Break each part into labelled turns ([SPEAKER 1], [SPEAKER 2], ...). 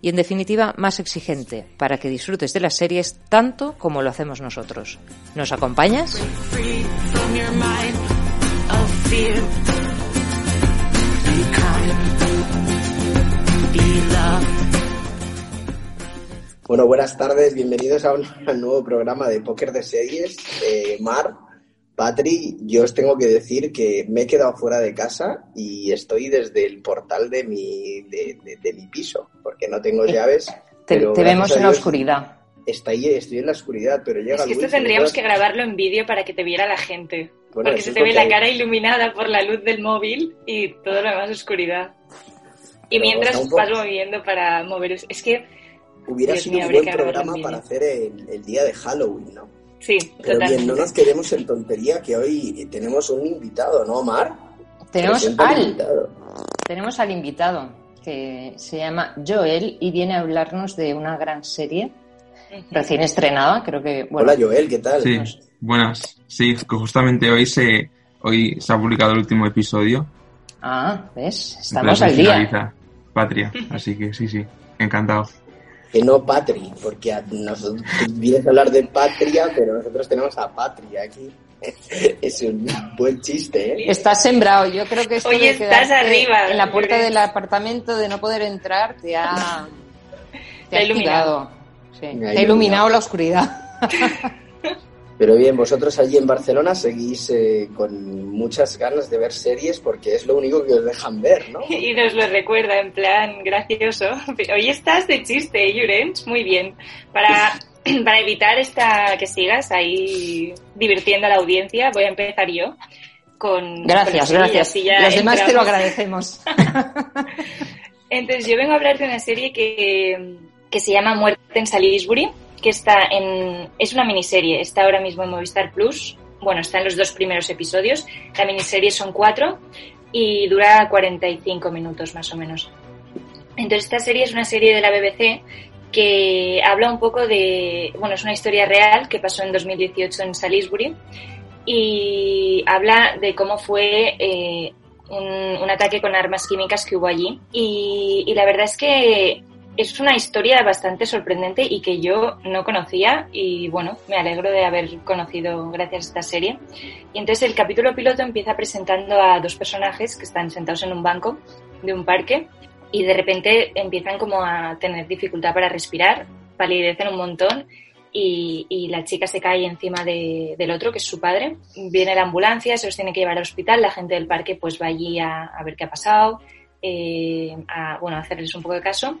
[SPEAKER 1] y en definitiva más exigente para que disfrutes de las series tanto como lo hacemos nosotros. ¿Nos acompañas?
[SPEAKER 2] Bueno, buenas tardes, bienvenidos a un, nuevo programa de Póker de Series. Eh, Mar, Patri, yo os tengo que decir que me he quedado fuera de casa y estoy desde el portal de mi, de, mi piso, porque no tengo
[SPEAKER 1] Eh,
[SPEAKER 2] llaves.
[SPEAKER 1] Te,
[SPEAKER 2] pero
[SPEAKER 1] te vemos en la oscuridad.
[SPEAKER 2] Está ahí, estoy en la oscuridad, pero llega
[SPEAKER 3] Es que esto
[SPEAKER 2] Luis,
[SPEAKER 3] tendríamos que grabarlo en vídeo para que te viera la gente.
[SPEAKER 2] Bueno,
[SPEAKER 3] porque se te ve la
[SPEAKER 2] hay.
[SPEAKER 3] cara iluminada por la luz del móvil y todo lo demás oscuridad. Y
[SPEAKER 2] Pero
[SPEAKER 3] mientras vas moviendo para mover... Es que,
[SPEAKER 2] Hubiera
[SPEAKER 3] Dios
[SPEAKER 2] sido
[SPEAKER 3] mío,
[SPEAKER 2] un buen programa para hacer el, el día de Halloween, ¿no?
[SPEAKER 3] Sí,
[SPEAKER 2] Pero bien, no nos quedemos en tontería que hoy tenemos un invitado, ¿no, Mar?
[SPEAKER 1] Tenemos
[SPEAKER 2] Presenta al invitado.
[SPEAKER 1] tenemos al invitado que se llama Joel y viene a hablarnos de una gran serie recién estrenada, creo que bueno,
[SPEAKER 2] Hola, Joel, ¿qué tal?
[SPEAKER 4] Sí, buenas. Sí, que justamente hoy se, hoy se ha publicado el último episodio.
[SPEAKER 1] Ah, ¿ves? Estamos al día.
[SPEAKER 4] Patria. Así que sí, sí, encantado.
[SPEAKER 2] Que no Patri, porque a nosotros vienes a hablar de Patria, pero nosotros tenemos a Patria aquí. Es un buen chiste, ¿eh?
[SPEAKER 1] Estás sembrado. Yo creo que esto
[SPEAKER 3] Oye,
[SPEAKER 1] de
[SPEAKER 3] estás arriba,
[SPEAKER 1] en la puerta del apartamento de no poder entrar te ha,
[SPEAKER 3] Te ha iluminado.
[SPEAKER 1] Sí, te ha
[SPEAKER 2] iluminado
[SPEAKER 1] la oscuridad.
[SPEAKER 2] Pero bien, vosotros allí en Barcelona seguís eh, con muchas ganas de ver series porque es lo único que os dejan ver, ¿no?
[SPEAKER 3] Y nos lo recuerda en plan gracioso. Hoy estás de chiste, ¿eh, Llorens? Muy bien. Para, para evitar esta que sigas ahí divirtiendo a la audiencia, voy a empezar yo con...
[SPEAKER 1] Gracias,
[SPEAKER 3] con
[SPEAKER 1] gracias.
[SPEAKER 3] ya
[SPEAKER 1] Los demás te lo agradecemos.
[SPEAKER 3] Entonces, yo vengo a hablar de una serie que, que se llama Muerte en Salisbury, que está en. Es una miniserie, está ahora mismo en Movistar Plus. Bueno, está en los dos primeros episodios. La miniserie son cuatro y dura 45 minutos más o menos. Entonces, esta serie es una serie de la BBC que habla un poco de. Bueno, es una historia real que pasó en 2018 en Salisbury y habla de cómo fue eh, un, ataque con armas químicas que hubo allí. Y la verdad es que es una historia bastante sorprendente y que yo no conocía y bueno, me alegro de haber conocido gracias a esta serie. Y entonces el capítulo piloto empieza presentando a dos personajes que están sentados en un banco de un parque y de repente empiezan como a tener dificultad para respirar, palidecen un montón y, la chica se cae encima de- del otro, que es su padre. Viene la ambulancia, se los tiene que llevar al hospital, la gente del parque pues va allí a ver qué ha pasado, eh, a, bueno, hacerles un poco de caso.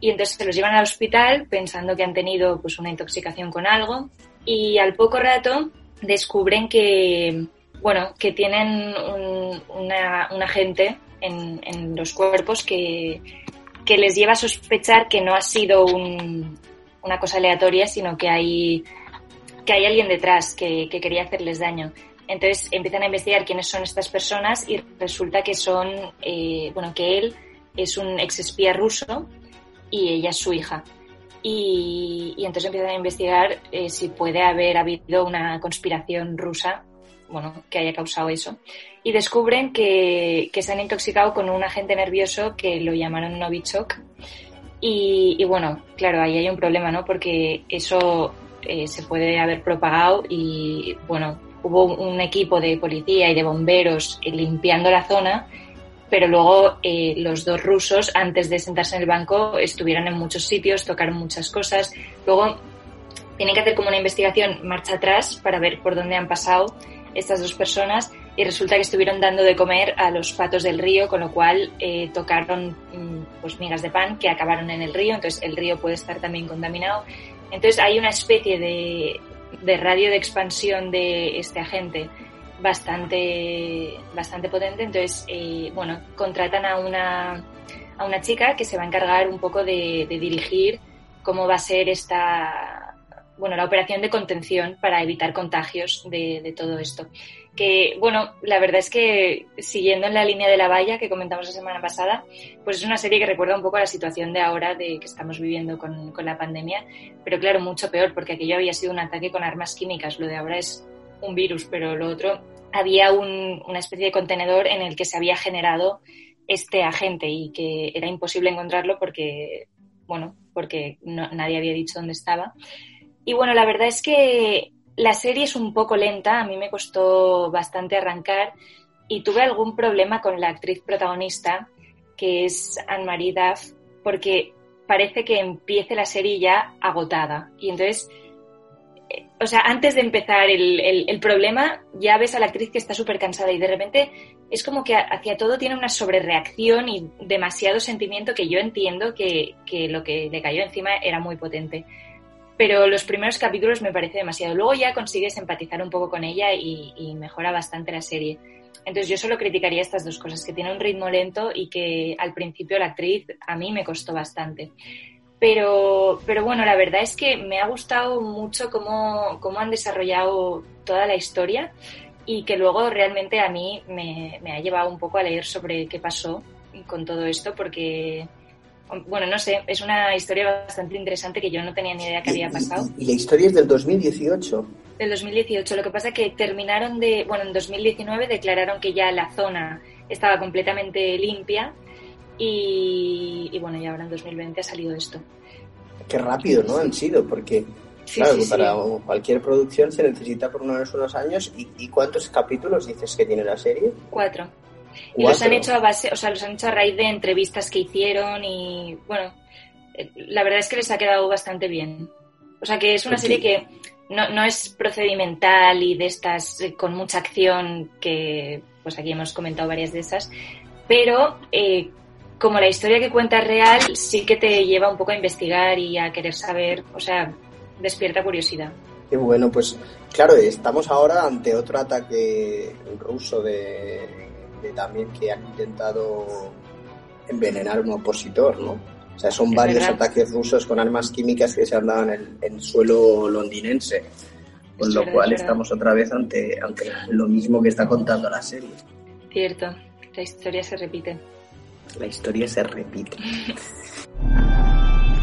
[SPEAKER 3] Y entonces se los llevan al hospital pensando que han tenido pues una intoxicación con algo y al poco rato descubren que, bueno, que tienen un, una, un agente en, los cuerpos que, que les lleva a sospechar que no ha sido un, una cosa aleatoria, sino que hay, que hay alguien detrás que, que quería hacerles daño. Entonces empiezan a investigar quiénes son estas personas y resulta que son, eh, bueno, que él es un ex espía ruso y ella es su hija. Y, y entonces empiezan a investigar eh, si puede haber habido una conspiración rusa, bueno, que haya causado eso. Y descubren que, que se han intoxicado con un agente nervioso que lo llamaron Novichok. Y, y bueno, claro, ahí hay un problema, ¿no? Porque eso eh, se puede haber propagado y, bueno, hubo un equipo de policía y de bomberos limpiando la zona, pero luego eh, los dos rusos, antes de sentarse en el banco, estuvieron en muchos sitios, tocaron muchas cosas. Luego tienen que hacer como una investigación marcha atrás para ver por dónde han pasado estas dos personas y resulta que estuvieron dando de comer a los patos del río, con lo cual eh, tocaron mm, pues migas de pan que acabaron en el río, entonces el río puede estar también contaminado. Entonces hay una especie de, de radio de expansión de este agente bastante, bastante potente, entonces eh, bueno, contratan a una, a una chica que se va a encargar un poco de, de dirigir cómo va a ser esta, bueno, la operación de contención para evitar contagios de, de, todo esto. Que, bueno, la verdad es que siguiendo en la línea de la valla que comentamos la semana pasada, pues es una serie que recuerda un poco a la situación de ahora de que estamos viviendo con, con la pandemia, pero claro, mucho peor, porque aquello había sido un ataque con armas químicas, lo de ahora es un virus, pero lo otro había un, una especie de contenedor en el que se había generado este agente y que era imposible encontrarlo porque, bueno, porque no, nadie había dicho dónde estaba. Y bueno, la verdad es que la serie es un poco lenta, a mí me costó bastante arrancar y tuve algún problema con la actriz protagonista, que es Anne-Marie Duff, porque parece que empiece la serie ya agotada. Y entonces, eh, o sea, antes de empezar el, el, problema, ya ves a la actriz que está súper cansada y de repente es como que hacia todo tiene una sobrereacción y demasiado sentimiento que yo entiendo que, que lo que le cayó encima era muy potente pero los primeros capítulos me parece demasiado. Luego ya consigues empatizar un poco con ella y, mejora bastante la serie. Entonces yo solo criticaría estas dos cosas, que tiene un ritmo lento y que al principio la actriz a mí me costó bastante. Pero, pero bueno, la verdad es que me ha gustado mucho cómo, cómo han desarrollado toda la historia y que luego realmente a mí me, me ha llevado un poco a leer sobre qué pasó con todo esto porque bueno, no sé, es una historia bastante interesante que yo no tenía ni idea que había pasado.
[SPEAKER 2] ¿Y, la historia es del 2018?
[SPEAKER 3] Del 2018. Lo que pasa es que terminaron de, bueno, en 2019 declararon que ya la zona estaba completamente limpia y, y bueno, y ahora en 2020 ha salido esto.
[SPEAKER 2] Qué rápido, ¿no? Han sido, porque sí, claro, sí, para sí. cualquier producción se necesita por unos, unos años. ¿Y, ¿Y cuántos capítulos dices que tiene la serie?
[SPEAKER 3] Cuatro. Y los han hecho a base, o sea, los han hecho a raíz de entrevistas que hicieron y bueno, la verdad es que les ha quedado bastante bien. O sea que es una serie que no, no es procedimental y de estas eh, con mucha acción que pues aquí hemos comentado varias de esas, pero eh, como la historia que cuenta es real, sí que te lleva un poco a investigar y a querer saber, o sea, despierta curiosidad.
[SPEAKER 2] Qué bueno, pues claro, estamos ahora ante otro ataque ruso de también que han intentado envenenar a un opositor, ¿no? O sea, son es varios verdad. ataques rusos con armas químicas que se han dado en el en suelo londinense. Con es lo verdad, cual estamos otra vez ante, ante lo mismo que está contando la serie.
[SPEAKER 3] Cierto, la historia se repite.
[SPEAKER 2] La historia se repite.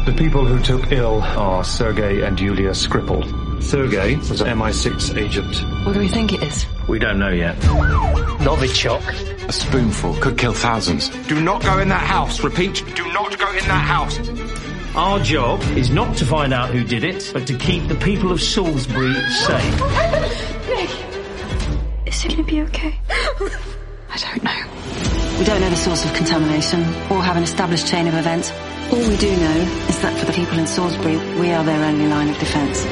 [SPEAKER 5] The people who took ill are Sergei and Yulia Skripal. Sergei was an MI6 agent.
[SPEAKER 6] What do we think it is?
[SPEAKER 5] We don't know yet.
[SPEAKER 7] Novichok.
[SPEAKER 5] A spoonful could kill thousands.
[SPEAKER 7] Do not go in that house. Repeat, do not go in that house.
[SPEAKER 8] Our job is not to find out who did it, but to keep the people of Salisbury safe.
[SPEAKER 6] Nick, is it going to be okay? I don't know. We don't know the source of contamination or have an established chain of events. All we do know is that for the people in Salisbury, we are their only line of defence.